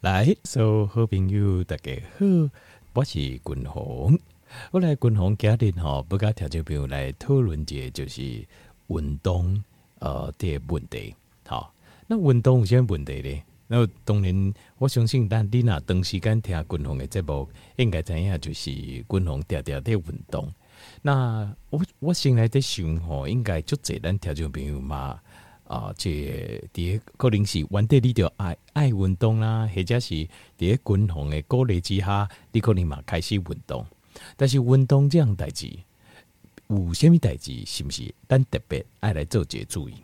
来，所有好朋友大家好，我是君鸿。我来君鸿家庭吼，不跟听众朋友来讨论一个就是运动呃的问题。好，那运动有啥问题呢？那当然，我相信但你若长时间听君鸿的节目，应该知影就是君鸿常常的运动。那我我先来在想吼，应该就这咱听众朋友嘛。啊，这啲可能是原底你就爱爱运动啦，或者是啲军红的鼓励之下，你可能嘛开始运动。但是运动这样代志，有虾米代志是不是？咱特别爱来做些注意。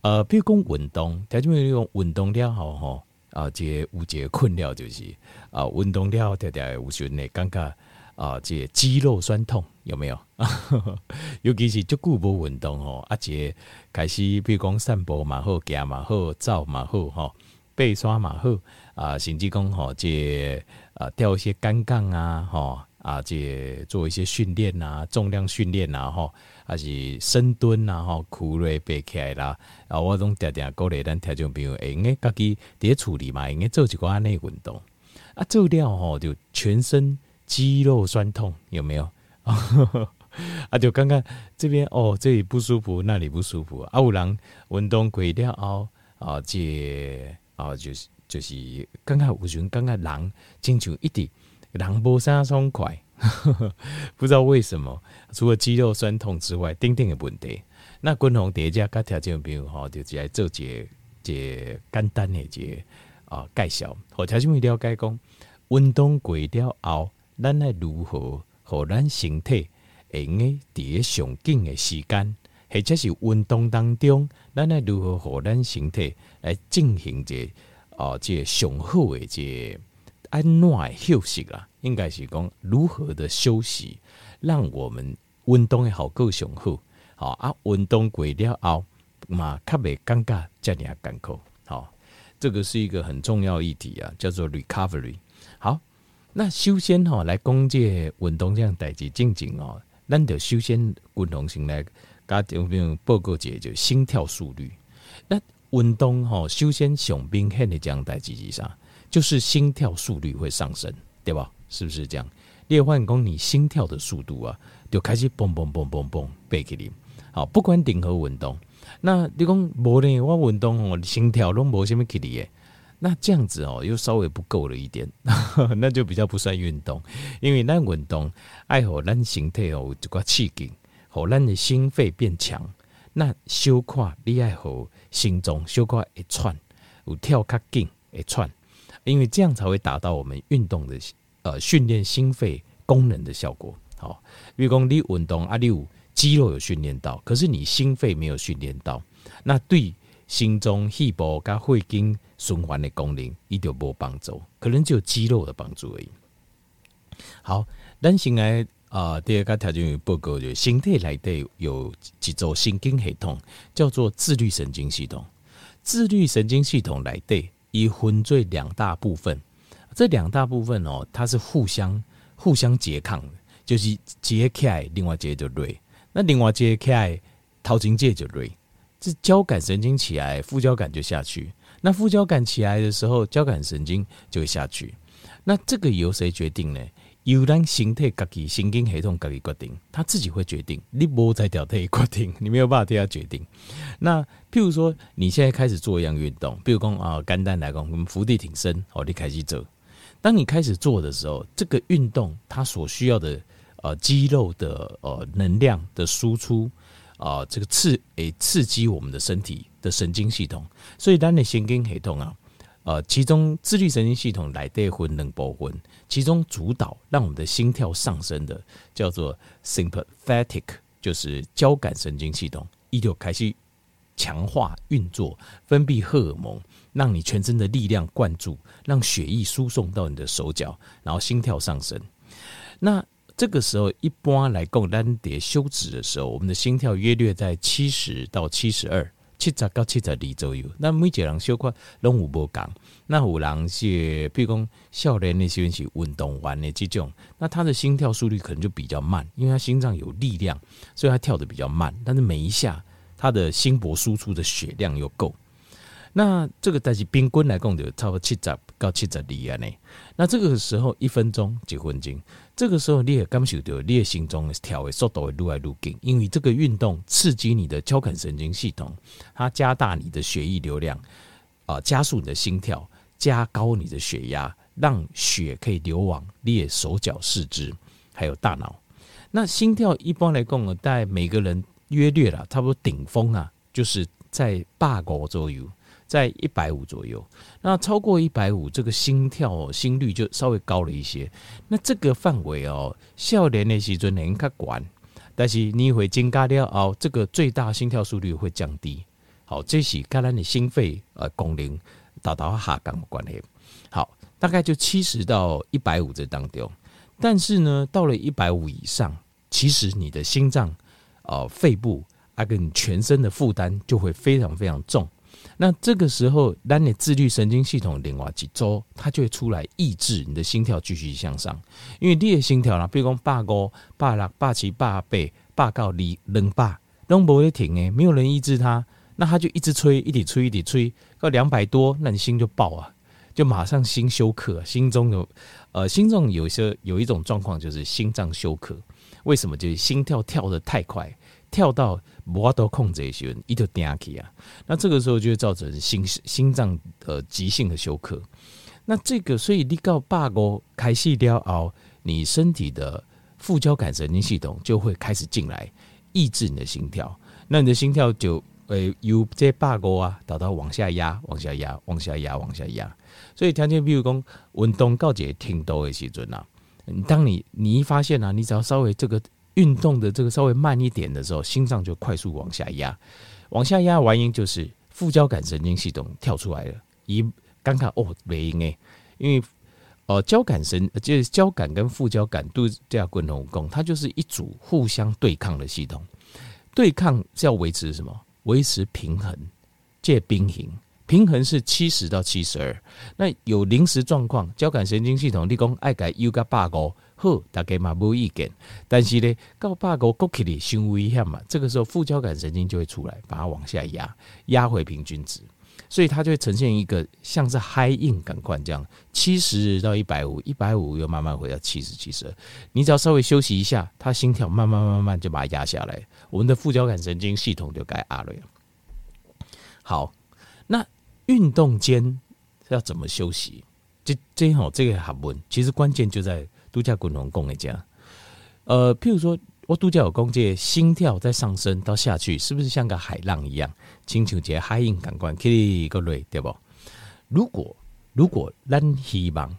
呃，比如讲运动，条件用运动了后吼，啊，这有一个困扰就是啊，运动了后条条有时呢感觉。啊，这个、肌肉酸痛有没有？尤其是足久无运动吼，啊，这开始比如讲散步嘛好，行嘛好，走嘛好，吼，爬山嘛好，啊，甚至讲吼，这啊吊一些杆杠啊，吼，啊，这做一些训练啊，重量训练啊，吼，还是深蹲啊，吼，苦累爬起来啦，啊，我拢定定鼓励咱听众朋友，会用诶家己伫处理嘛，用诶做一寡安尼运动，啊，做了吼就全身。肌肉酸痛有没有？啊，就刚刚这边哦，这里不舒服，那里不舒服。啊，有人运动过了后啊，这啊就是就是刚刚有时刚刚人亲像一点人无啥爽快，不知道为什么，除了肌肉酸痛之外，丁丁的问题。那均衡叠加各条件比如哈，就是来做些些简单的一个啊介绍。好，条件比了解讲，运动过了后。咱来如何让咱身体会用诶伫上紧诶时间，或者是运动当中，咱来如何让咱身体来进行这哦这上好诶即安怎诶休息啦？应该是讲如何的休息，让我们运动诶效果上好。好啊，运动过了后嘛，较袂感觉遮尔艰苦。好，这个是一个很重要议题啊，叫做 recovery。那首先吼来讲这运动这样代志静静哦，咱得首先运动性来甲听众报告一下，就心跳速率。那运动吼首先上明显的这样代志是啥？就是心跳速率会上升，对吧？是不是这样？你会发现讲你心跳的速度啊，就开始嘣嘣嘣嘣嘣背起来。好，不管任何运动，那你讲无呢？我运动我心跳拢无虾米起嚟那这样子哦，又稍微不够了一点，那就比较不算运动，因为那运动爱好咱身体哦，这个刺激，好咱的心肺变强。那小块你爱好心脏小块一窜，有跳较紧一窜，因为这样才会达到我们运动的呃训练心肺功能的效果。好，比如讲你运动啊，你有肌肉有训练到，可是你心肺没有训练到，那对心脏肺部跟肺经。循环的功能一点无帮助，可能只有肌肉的帮助而已。好，咱先来啊，第二个条件有报告，就是身体内底有几组神经系统，叫做自律神经系统。自律神经系统内底以分作两大部分，这两大部分哦，它是互相互相拮抗的，就是一个起来，另外一个就累。那另外一个起来，头前这就累。这交感神经起来，副交感就下去。那副交感起来的时候，交感神经就会下去。那这个由谁决定呢？由咱身体自己神经系统自己决定，他自己会决定。你无在调体决定，你没有办法替他决定。那譬如说，你现在开始做一样运动，比如讲啊，简单来讲，我们伏地挺身，哦，你开始做。当你开始做的时候，这个运动它所需要的呃肌肉的呃能量的输出。啊、这个刺诶刺激我们的身体的神经系统，所以当你神经系统啊，呃，其中自律神经系统来对分两部分，其中主导让我们的心跳上升的叫做 sympathetic，就是交感神经系统，一就开始强化运作，分泌荷尔蒙，让你全身的力量灌注，让血液输送到你的手脚，然后心跳上升。那这个时候，一般来讲，单碟休止的时候，我们的心跳约略在七十到七十二，七十到七十二左右。那每一个人小块拢有不同。那有人是，比如讲少年那些是运动完的这种，那他的心跳速率可能就比较慢，因为他心脏有力量，所以他跳得比较慢。但是每一下，他的心搏输出的血量又够。那这个但是平均来讲，就差不多七十到七十二啊呢。那这个时候一分钟几分钟，这个时候你也感受到你的心中的跳的速度会愈来愈紧，因为这个运动刺激你的交感神经系统，它加大你的血液流量，啊、加速你的心跳，加高你的血压，让血可以流往你的手脚四肢，还有大脑。那心跳一般来讲，大概每个人约略了，差不多顶峰啊，就是在八个左右。在一百五左右，那超过一百五，这个心跳哦心率就稍微高了一些。那这个范围哦，少年的时阵能较管，但是你会增加了哦，这个最大心跳速率会降低。好，这是跟咱的心肺呃功能达到下降的关系。好，大概就七十到一百五这当中，但是呢，到了一百五以上，其实你的心脏、呃肺部啊跟你全身的负担就会非常非常重。那这个时候，当你自律神经系统另外几周，它就会出来抑制你的心跳继续向上。因为你的心跳啦，比如说八五、八六、八七、八八、八九、二、两百，都不会停诶，没有人抑制它，那它就一直吹，一直吹，一直吹，到两百多，那你心就爆啊，就马上心休克，心中有呃，心中有些有一种状况就是心脏休克。为什么？就是心跳跳得太快，跳到。无法度控制的时候，一头顶起啊，那这个时候就会造成心心脏呃急性的休克。那这个，所以你到八个开始了后，你身体的副交感神经系统就会开始进来抑制你的心跳。那你的心跳就会由这八个啊，导到往下压，往下压，往下压，往下压。所以条件，比如讲运动告解挺多的时阵啊，当你你一发现啊，你只要稍微这个。运动的这个稍微慢一点的时候，心脏就快速往下压，往下压原因就是副交感神经系统跳出来了。一刚刚哦，原因诶，因为呃交感神就是交感跟副交感都这样共同共，它就是一组互相对抗的系统。对抗是要维持什么？维持平衡，借平衡。平衡是七十到七十二。那有临时状况，交感神经系统你讲爱改 U 加八个。好，大家嘛无意见，但是呢，到八个过去的伤危险嘛，这个时候副交感神经就会出来，把它往下压，压回平均值，所以它就会呈现一个像是 high in 感官这样，七十到一百五，一百五又慢慢回到七十、七十二，你只要稍微休息一下，它心跳慢慢慢慢就把它压下来，我们的副交感神经系统就该压了。好，那运动间要怎么休息？这这好，这个学问，其实关键就在。度假滚龙讲的这样，呃，譬如说我度假有讲，这心跳在上升到下去，是不是像个海浪一样？请求这海印感官，可以各位对不？如果如果咱希望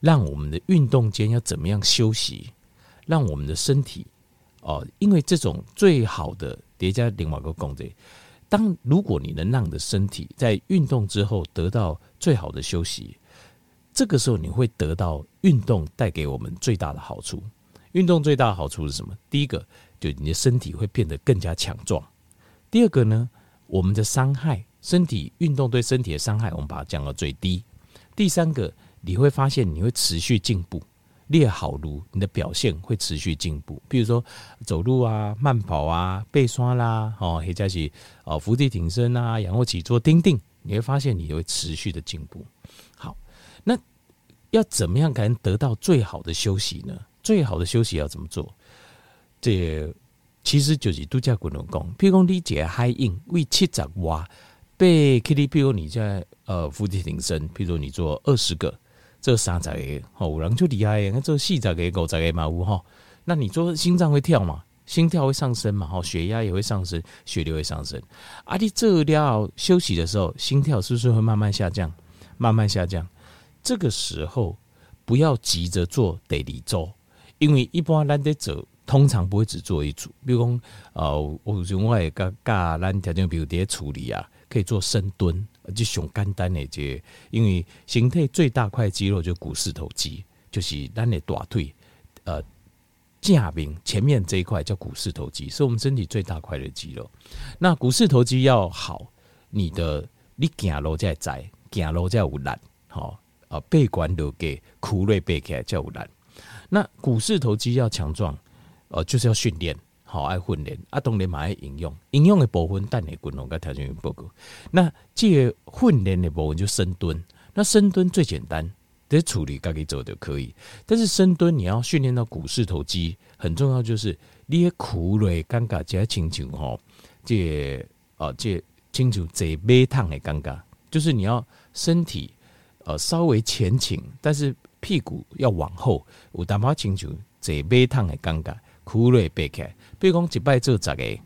让我们的运动间要怎么样休息，让我们的身体哦、因为这种最好的叠加另外一个讲的，当如果你能让你的身体在运动之后得到最好的休息。这个时候你会得到运动带给我们最大的好处。运动最大的好处是什么？第一个，就你的身体会变得更加强壮。第二个呢，我们的伤害，身体运动对身体的伤害，我们把它降到最低。第三个，你会发现你会持续进步，练好路，你的表现会持续进步。比如说走路啊、慢跑啊、背刷啦，哦，或者是哦伏地挺身啊、仰卧起坐、钉钉，你会发现你会持续的进步。好那要怎么样才能得到最好的休息呢？最好的休息要怎么做？这其实就是度假滚轮功。譬如讲，你解海印为七十瓦被 K T，譬如你在呃伏地挺身，譬如你做二十个，这三十个吼，有人就厉害，那做四十个、五十个嘛有吼。那你说心脏会跳嘛？心跳会上升嘛？吼，血压也会上升，血流会上升。啊，你这要休息的时候，心跳是不是会慢慢下降？慢慢下降。这个时候不要急着做第二做，因为一般咱在做，通常不会只做一组。比如讲，呃，我用我的教教咱条件，比如在处理啊，可以做深蹲，就熊简单的这，因为形态最大块肌肉就是股四头肌，就是咱的大腿，呃，正面前面这一块叫股四头肌，是我们身体最大块的肌肉。那股四头肌要好，你的你走路才在，走路才有力，好。啊，背管都给苦累背起来叫有难。那股四头肌要强壮，呃，就是要训练，好爱训练。啊，当然嘛爱营养，营养的部分等下滚龙跟条件报告。那这个训练的部分就深蹲。那深蹲最简单，得处理该给走就可以。但是深蹲你要训练到股四头肌，很重要就是你的苦累尴尬，加清楚吼，这啊这清楚这背烫的尴尬，就是你要身体呃稍微前倾，但是屁股要往后，有淡薄清楚这背烫的尴尬，苦累背开，比如讲一摆做十个，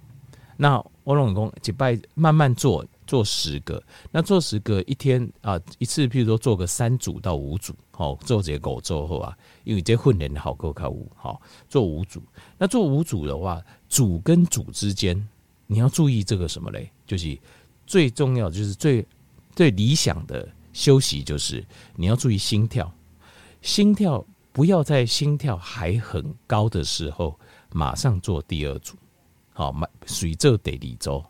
那我拢讲一摆慢慢做。做十个，那做十个一天啊，一次，譬如说做个三组到五组，好，做这个之后啊，因为这训练好够靠五，好，做五组。那做五组的话，组跟组之间你要注意这个什么嘞？就是最重要，就是最最理想的休息，就是你要注意心跳，心跳不要在心跳还很高的时候马上做第二组，好，随这得离周。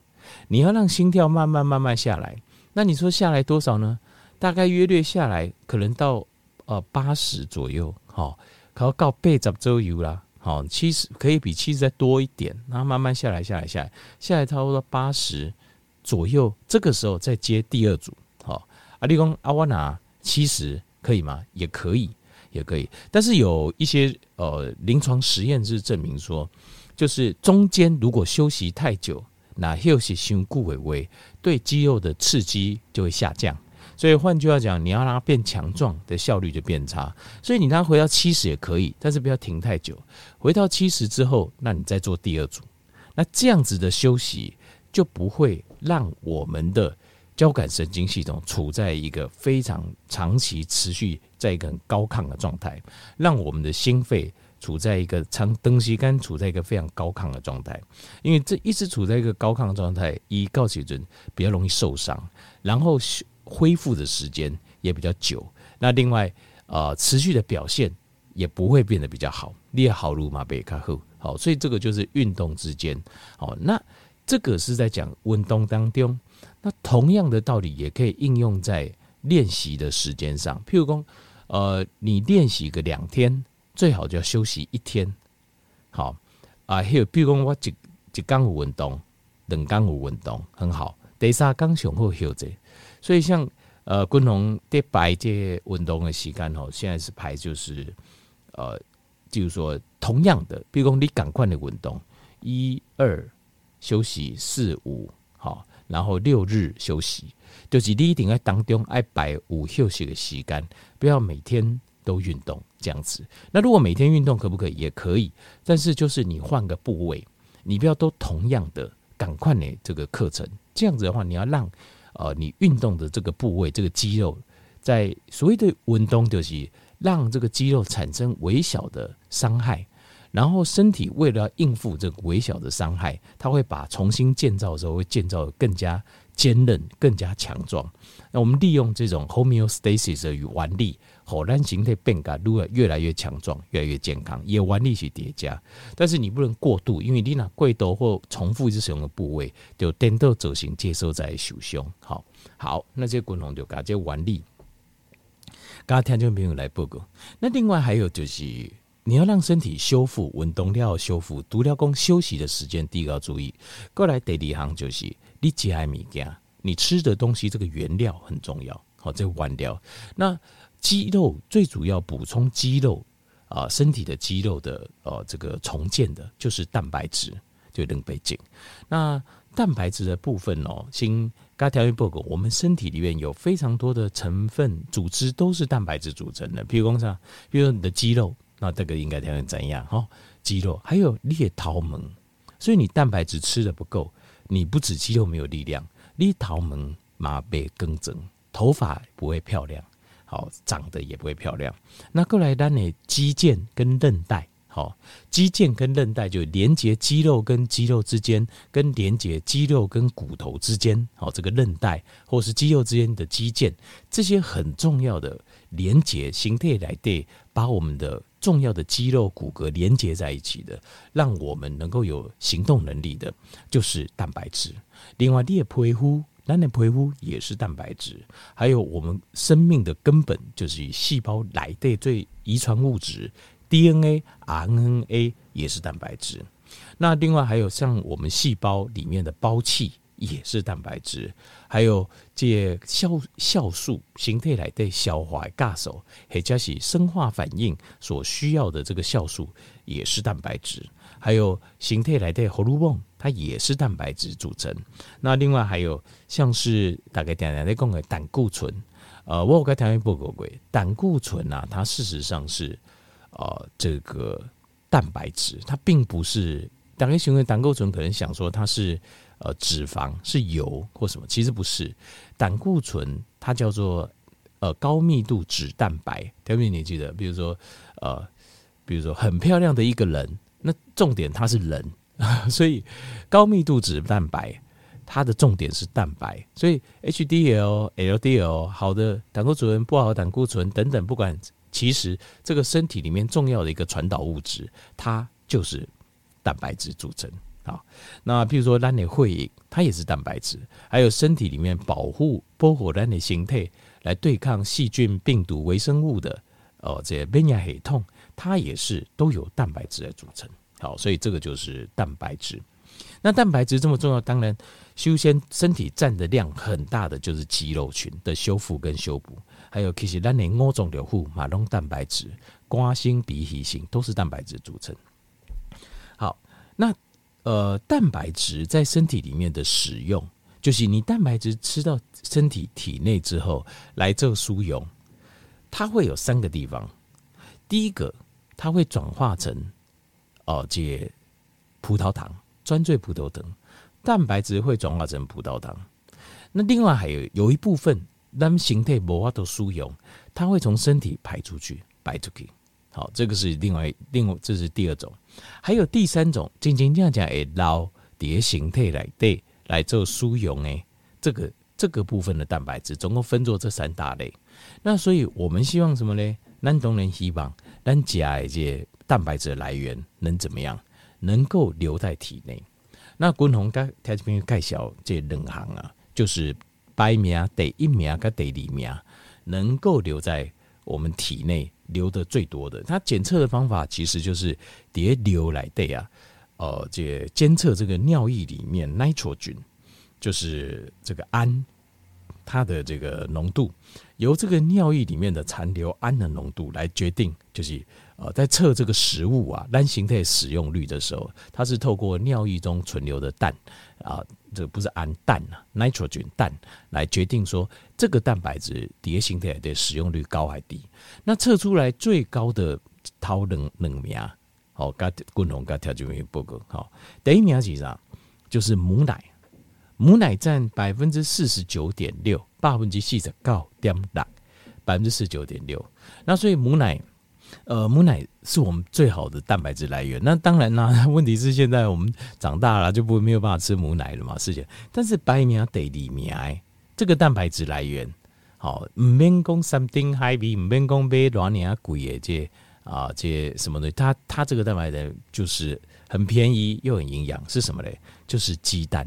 你要让心跳慢慢慢慢下来，那你说下来多少呢？大概约略下来，可能到呃八十左右，好，可要到背十周游啦，好，七十可以比七十再多一点，然后慢慢下来，下来，下来，下来，差不多八十左右，这个时候再接第二组，好，阿力公阿瓦拿七十可以吗？也可以，也可以，但是有一些呃临床实验是证明说，就是中间如果休息太久。那休息胸固萎微，对肌肉的刺激就会下降，所以换句话讲，你要让它变强壮的效率就变差。所以你让它回到七十也可以，但是不要停太久。回到七十之后，那你再做第二组。那这样子的休息就不会让我们的交感神经系统处在一个非常长期持续在一个很高亢的状态，让我们的心肺。处在一个长登西干，处在一个非常高亢的状态，因为这一直处在一个高亢的状态，一告起准比较容易受伤，然后恢复的时间也比较久。那另外，呃，持续的表现也不会变得比较好。列好路马贝卡后，好，所以这个就是运动之间，好，那这个是在讲运动当中，那同样的道理也可以应用在练习的时间上。譬如说，呃，你练习个两天。最好就要休息一天，好啊。还有，譬如讲我一一刚有运动，两刚有运动，很好。第三刚上好休息，所以像呃，军红在排这运动的时间吼，现在是排就是呃，就是说同样的，比如讲你赶快的运动，一二休息四五，然后六日休息，就是你一定要当中爱排五休息的时间，不要每天。都运动这样子，那如果每天运动可不可以？也可以，但是就是你换个部位，你不要都同样的赶快呢这个课程，这样子的话，你要让呃你运动的这个部位这个肌肉，在所谓的运动就是让这个肌肉产生微小的伤害，然后身体为了要应付这个微小的伤害，它会把重新建造的时候会建造得更加坚韧、更加强壮。那我们利用这种 homeostasis 的原力。火然形态变改，越越来越强壮，越来越健康，也玩力去叠加。但是你不能过度，因为你那过度或重复一直使用的部位，就颠倒走形，接受在受伤。好，好，那这滚红就搞这玩力。刚刚听众朋友来报告。那另外还有就是，你要让身体修复，运动了修复，独了工休息的时间，第一个要注意。过来第二行就是，你吃的物件，你吃的东西这个原料很重要。好，这个原料那。肌肉最主要补充肌肉啊，身体的肌肉的呃这个重建的，就是蛋白质，就能背景。那蛋白质的部分哦，新嘎条约报告，我们身体里面有非常多的成分组织都是蛋白质组成的。譬如说，比如说你的肌肉，那这个应该条件怎样？哈，肌肉还有裂桃门，所以你蛋白质吃的不够，你不止肌肉没有力量，裂桃门马背更正，头发不会漂亮。好，长得也不会漂亮。那过来单呢？肌腱跟韧带，好，肌腱跟韧带就连接肌肉跟肌肉之间，跟连接肌肉跟骨头之间，好，这个韧带或是肌肉之间的肌腱，这些很重要的连接形态来对，把我们的重要的肌肉骨骼连接在一起的，让我们能够有行动能力的，就是蛋白质。另外，你也皮肤。咱的皮肤也是蛋白质，还有我们生命的根本就是以细胞来的最遗传物质 DNA、RNA 也是蛋白质。那另外还有像我们细胞里面的胞器也是蛋白质，还有这酵酵素形态来的消化的酵素，或者是生化反应所需要的这个酵素也是蛋白质，还有形态来的荷尔蒙，它也是蛋白质组成。那另外还有像是大概点点在讲的胆固醇，呃，我有跟条件报告过，胆固醇啊，它事实上是呃这个蛋白质，它并不是。大家形容胆固醇，可能想说它是呃脂肪是油或什么，其实不是。胆固醇它叫做呃高密度脂蛋白，特别你记得，比如说呃，比如说很漂亮的一个人，那重点它是人，所以高密度脂蛋白它的重点是蛋白，所以 HDL、LDL 好的胆固醇，不好的胆固醇等等，不管其实这个身体里面重要的一个传导物质，它就是。蛋白质组成啊，那譬如说咱的血液，它也是蛋白质，还有身体里面保护保护咱的形态来对抗细菌、病毒、微生物的哦，这些免疫系统，它也是都有蛋白质来组成。好，所以这个就是蛋白质。那蛋白质这么重要，当然修仙身体占的量很大的就是肌肉群的修复跟修补，还有其实咱的五脏六腑马龙蛋白质、肝性、脾脾性都是蛋白质组成。好那呃，蛋白质在身体里面的使用，就是你蛋白质吃到身体体内之后来做输用，它会有三个地方。第一个，它会转化成哦，这葡萄糖，专赘葡萄糖，蛋白质会转化成葡萄糖。那另外还有有一部分，咱形态无法度输用，它会从身体排出去，排出去。好，这个是另外另外，这是第二种，还有第三种，静静这样讲，诶，老蝶形态来对来做输用诶，这个这个部分的蛋白质总共分作这三大类。那所以我们希望什么呢？咱当然希望咱家这蛋白质来源能怎么样？能够留在体内。那滚红刚条件介绍这两行啊，就是白名第一名跟第二名，能够留在我们体内。流的最多的，它检测的方法其实就是叠流来对啊，呃，这监测这个尿液里面 nitrogen，就是这个氨，它的这个浓度，由这个尿液里面的残留氨的浓度来决定，就是呃，在测这个食物啊，单形态使用率的时候，它是透过尿液中存留的氮啊。这个不是氨氮啊，nitrogen 氮来决定说这个蛋白质叠形态的使用率高还低。那测出来最高的头两两名，好，跟共同跟条件报告。好，第一名是啥？就是母奶，母奶占百分之四十九点六，百分之四十九点六，百分之四十九点六。那所以母奶。呃，母奶是我们最好的蛋白质来源。那当然啦，问题是现在我们长大了就不没有办法吃母奶了嘛，是这样。但是白米啊得里面这个蛋白质来源，好，唔免讲三丁海米，唔免讲买多少年贵的这啊这什么的，它它这个蛋白质就是很便宜又很营养，是什么嘞？就是鸡蛋，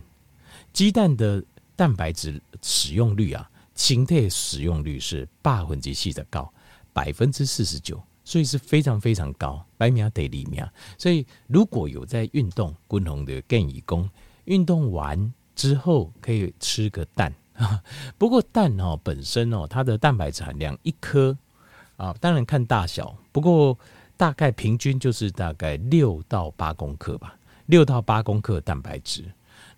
鸡蛋的蛋白质使用率啊，清代使用率是百分之四的高，百分之四十九。所以是非常非常高，百秒得里面。所以如果有在运动，共同的建议讲，运动完之后可以吃个蛋。不过蛋哦本身哦，它的蛋白质含量一颗啊，当然看大小，不过大概平均就是大概六到八公克吧，六到八公克蛋白质。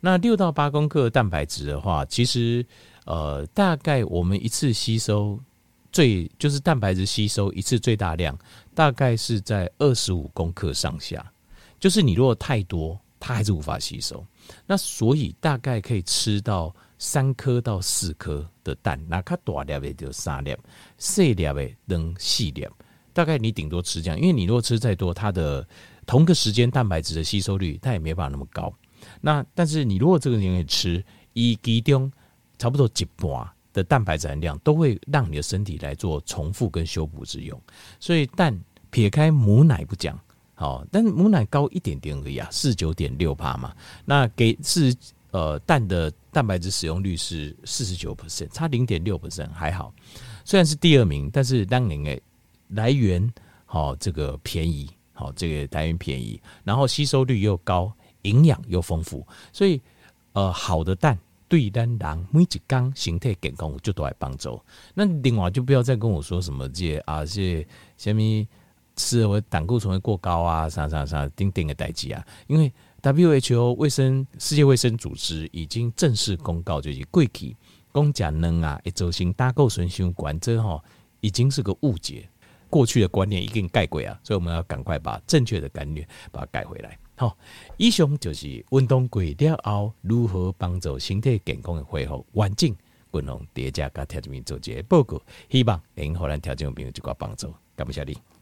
那六到八公克蛋白质的话，其实呃，大概我们一次吸收。最就是蛋白质吸收一次最大量大概是在二十五公克上下，就是你如果太多，它还是无法吸收。那所以大概可以吃到三颗到四颗的蛋，那它大粒的就三粒，细粒的能细粒。大概你顶多吃这样，因为你如果吃再多，它的同个时间蛋白质的吸收率它也没办法那么高。那但是你如果这个人吃一其中差不多一半。的蛋白质含量都会让你的身体来做重复跟修补之用，所以蛋撇开母奶不讲，好，但是母奶高一点点而已啊，四九点六帕嘛，那给是呃蛋的蛋白质使用率是四十九 percent，差零点六 percent 还好，虽然是第二名，但是当年诶来源好这个便宜，好这个来源便宜，然后吸收率又高，营养又丰富，所以呃好的蛋对咱人每一天身体健康有最大的帮助。那另外就不要再跟我说什么这啊，这虾米吃我胆固醇会过高啊，啥啥啥，丁丁的代志啊。因为 WHO 卫生世界卫生组织已经正式公告，就是过去讲吃卵啊，会造成胆固醇伤悬，这吼已经是个误解。过去的观念已经改过啊，所以我们要赶快把正确的观念把它改回来。好，以上就是运动过了后如何帮助身体健康的恢复完整。均衡叠加跟调节员做一个报告，希望能互咱调节朋友一个帮助。感谢你。